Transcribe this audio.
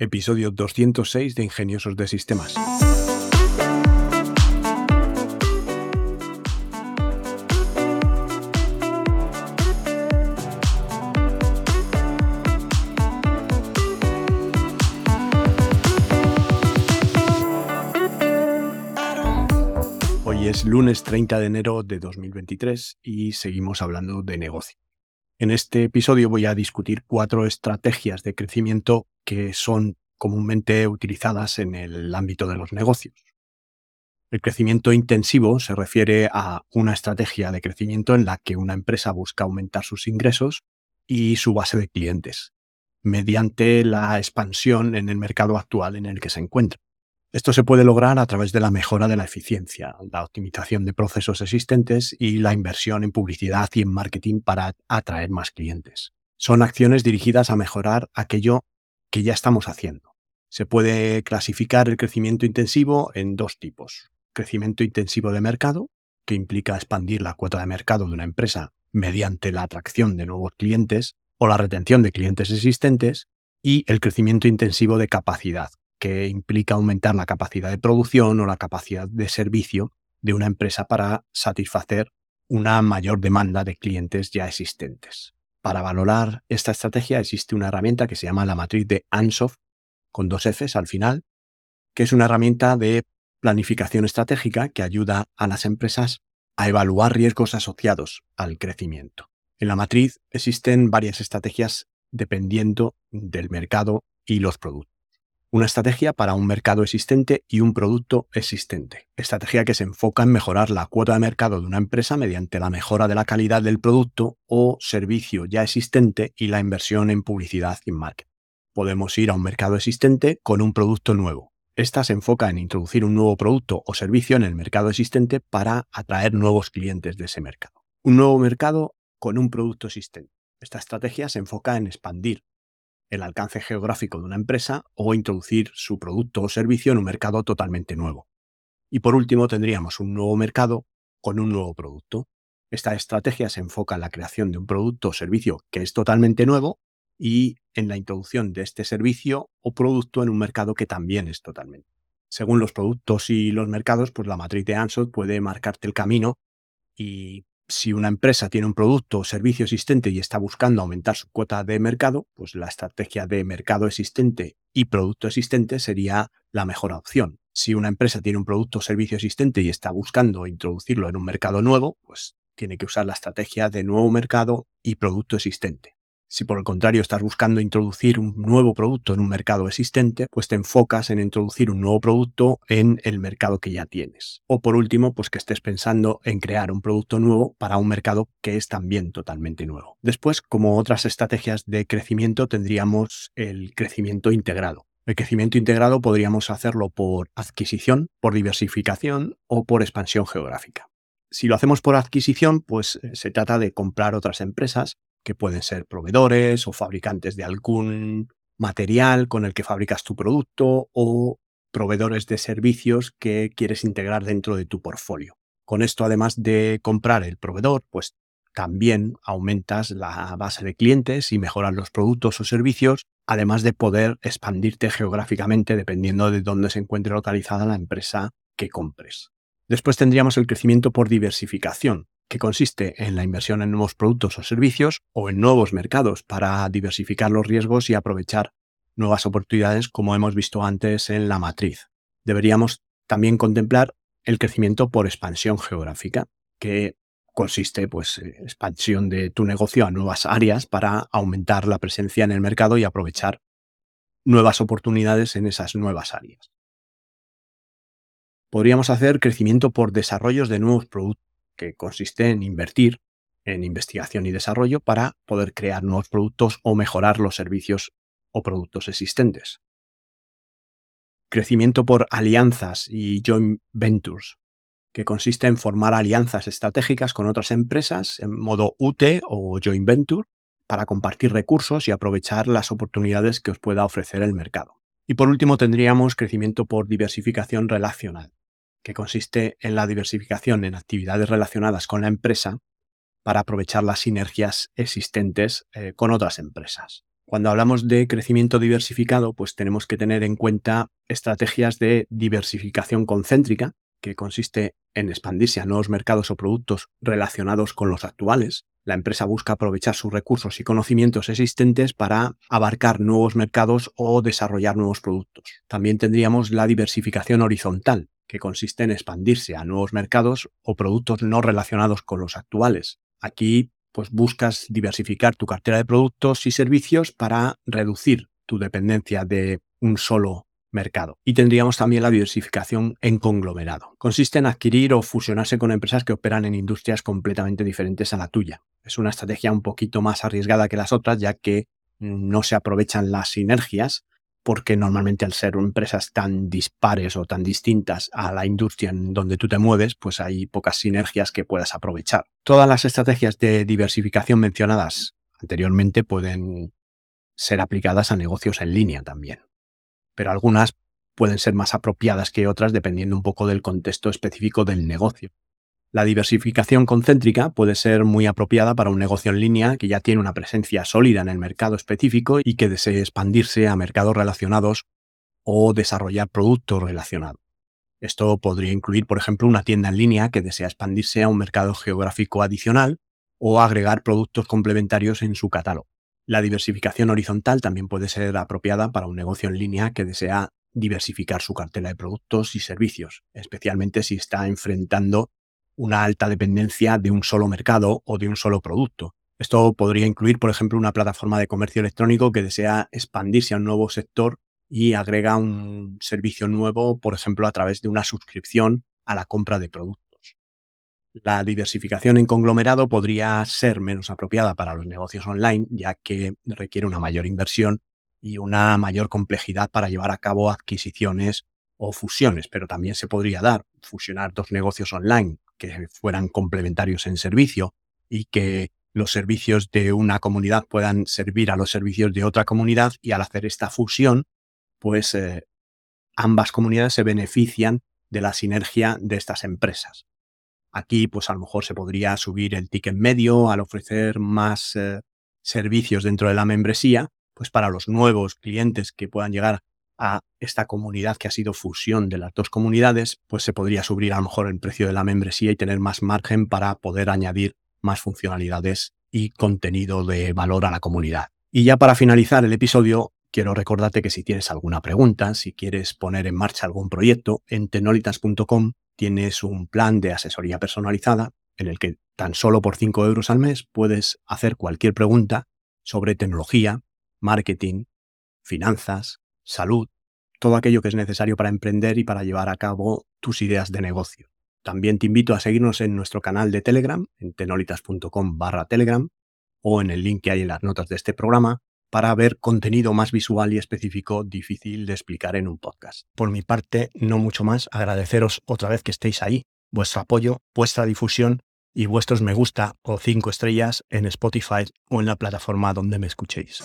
episodio 206 de Ingeniosos de Sistemas. Hoy es lunes 30 de enero de 2023 y seguimos hablando de negocio. En este episodio voy a discutir cuatro estrategias de crecimiento que son comúnmente utilizadas en el ámbito de los negocios. El crecimiento intensivo se refiere a una estrategia de crecimiento en la que una empresa busca aumentar sus ingresos y su base de clientes mediante la expansión en el mercado actual en el que se encuentra. Esto se puede lograr a través de la mejora de la eficiencia, la optimización de procesos existentes y la inversión en publicidad y en marketing para atraer más clientes. Son acciones dirigidas a mejorar aquello que ya estamos haciendo. Se puede clasificar el crecimiento intensivo en dos tipos. Crecimiento intensivo de mercado, que implica expandir la cuota de mercado de una empresa mediante la atracción de nuevos clientes o la retención de clientes existentes, y el crecimiento intensivo de capacidad, que implica aumentar la capacidad de producción o la capacidad de servicio de una empresa para satisfacer una mayor demanda de clientes ya existentes. Para valorar esta estrategia existe una herramienta que se llama la matriz de Ansoff, con dos Fs al final, que es una herramienta de planificación estratégica que ayuda a las empresas a evaluar riesgos asociados al crecimiento. En la matriz existen varias estrategias dependiendo del mercado y los productos una estrategia para un mercado existente y un producto existente. Estrategia que se enfoca en mejorar la cuota de mercado de una empresa mediante la mejora de la calidad del producto o servicio ya existente y la inversión en publicidad y marketing. Podemos ir a un mercado existente con un producto nuevo. Esta se enfoca en introducir un nuevo producto o servicio en el mercado existente para atraer nuevos clientes de ese mercado. Un nuevo mercado con un producto existente. Esta estrategia se enfoca en expandir el alcance geográfico de una empresa o introducir su producto o servicio en un mercado totalmente nuevo. Y por último, tendríamos un nuevo mercado con un nuevo producto. Esta estrategia se enfoca en la creación de un producto o servicio que es totalmente nuevo y en la introducción de este servicio o producto en un mercado que también es totalmente. Según los productos y los mercados, pues la matriz de Ansel puede marcarte el camino y si una empresa tiene un producto o servicio existente y está buscando aumentar su cuota de mercado, pues la estrategia de mercado existente y producto existente sería la mejor opción. Si una empresa tiene un producto o servicio existente y está buscando introducirlo en un mercado nuevo, pues tiene que usar la estrategia de nuevo mercado y producto existente. Si por el contrario estás buscando introducir un nuevo producto en un mercado existente, pues te enfocas en introducir un nuevo producto en el mercado que ya tienes. O por último, pues que estés pensando en crear un producto nuevo para un mercado que es también totalmente nuevo. Después, como otras estrategias de crecimiento, tendríamos el crecimiento integrado. El crecimiento integrado podríamos hacerlo por adquisición, por diversificación o por expansión geográfica. Si lo hacemos por adquisición, pues eh, se trata de comprar otras empresas que pueden ser proveedores o fabricantes de algún material con el que fabricas tu producto o proveedores de servicios que quieres integrar dentro de tu portfolio. Con esto, además de comprar el proveedor, pues también aumentas la base de clientes y mejoras los productos o servicios, además de poder expandirte geográficamente dependiendo de dónde se encuentre localizada la empresa que compres. Después tendríamos el crecimiento por diversificación, que consiste en la inversión en nuevos productos o servicios o en nuevos mercados para diversificar los riesgos y aprovechar nuevas oportunidades como hemos visto antes en la matriz. Deberíamos también contemplar el crecimiento por expansión geográfica, que consiste pues expansión de tu negocio a nuevas áreas para aumentar la presencia en el mercado y aprovechar nuevas oportunidades en esas nuevas áreas. Podríamos hacer crecimiento por desarrollos de nuevos productos que consiste en invertir en investigación y desarrollo para poder crear nuevos productos o mejorar los servicios o productos existentes. Crecimiento por alianzas y joint ventures, que consiste en formar alianzas estratégicas con otras empresas en modo UT o joint venture para compartir recursos y aprovechar las oportunidades que os pueda ofrecer el mercado. Y por último tendríamos crecimiento por diversificación relacional, que consiste en la diversificación en actividades relacionadas con la empresa para aprovechar las sinergias existentes eh, con otras empresas. Cuando hablamos de crecimiento diversificado, pues tenemos que tener en cuenta estrategias de diversificación concéntrica, que consiste en expandirse a nuevos mercados o productos relacionados con los actuales. La empresa busca aprovechar sus recursos y conocimientos existentes para abarcar nuevos mercados o desarrollar nuevos productos. También tendríamos la diversificación horizontal, que consiste en expandirse a nuevos mercados o productos no relacionados con los actuales. Aquí pues buscas diversificar tu cartera de productos y servicios para reducir tu dependencia de un solo mercado. Y tendríamos también la diversificación en conglomerado. Consiste en adquirir o fusionarse con empresas que operan en industrias completamente diferentes a la tuya. Es una estrategia un poquito más arriesgada que las otras, ya que no se aprovechan las sinergias porque normalmente al ser empresas tan dispares o tan distintas a la industria en donde tú te mueves, pues hay pocas sinergias que puedas aprovechar. Todas las estrategias de diversificación mencionadas anteriormente pueden ser aplicadas a negocios en línea también, pero algunas pueden ser más apropiadas que otras dependiendo un poco del contexto específico del negocio. La diversificación concéntrica puede ser muy apropiada para un negocio en línea que ya tiene una presencia sólida en el mercado específico y que desee expandirse a mercados relacionados o desarrollar productos relacionados. Esto podría incluir, por ejemplo, una tienda en línea que desea expandirse a un mercado geográfico adicional o agregar productos complementarios en su catálogo. La diversificación horizontal también puede ser apropiada para un negocio en línea que desea diversificar su cartela de productos y servicios, especialmente si está enfrentando una alta dependencia de un solo mercado o de un solo producto. Esto podría incluir, por ejemplo, una plataforma de comercio electrónico que desea expandirse a un nuevo sector y agrega un servicio nuevo, por ejemplo, a través de una suscripción a la compra de productos. La diversificación en conglomerado podría ser menos apropiada para los negocios online, ya que requiere una mayor inversión y una mayor complejidad para llevar a cabo adquisiciones o fusiones, pero también se podría dar fusionar dos negocios online que fueran complementarios en servicio y que los servicios de una comunidad puedan servir a los servicios de otra comunidad y al hacer esta fusión, pues eh, ambas comunidades se benefician de la sinergia de estas empresas. Aquí, pues a lo mejor se podría subir el ticket medio al ofrecer más eh, servicios dentro de la membresía, pues para los nuevos clientes que puedan llegar a esta comunidad que ha sido fusión de las dos comunidades, pues se podría subir a lo mejor el precio de la membresía y tener más margen para poder añadir más funcionalidades y contenido de valor a la comunidad. Y ya para finalizar el episodio, quiero recordarte que si tienes alguna pregunta, si quieres poner en marcha algún proyecto, en tenolitas.com tienes un plan de asesoría personalizada en el que tan solo por 5 euros al mes puedes hacer cualquier pregunta sobre tecnología, marketing, finanzas, salud, todo aquello que es necesario para emprender y para llevar a cabo tus ideas de negocio. También te invito a seguirnos en nuestro canal de Telegram, en tenolitas.com barra Telegram, o en el link que hay en las notas de este programa, para ver contenido más visual y específico difícil de explicar en un podcast. Por mi parte, no mucho más, agradeceros otra vez que estéis ahí, vuestro apoyo, vuestra difusión y vuestros me gusta o cinco estrellas en Spotify o en la plataforma donde me escuchéis.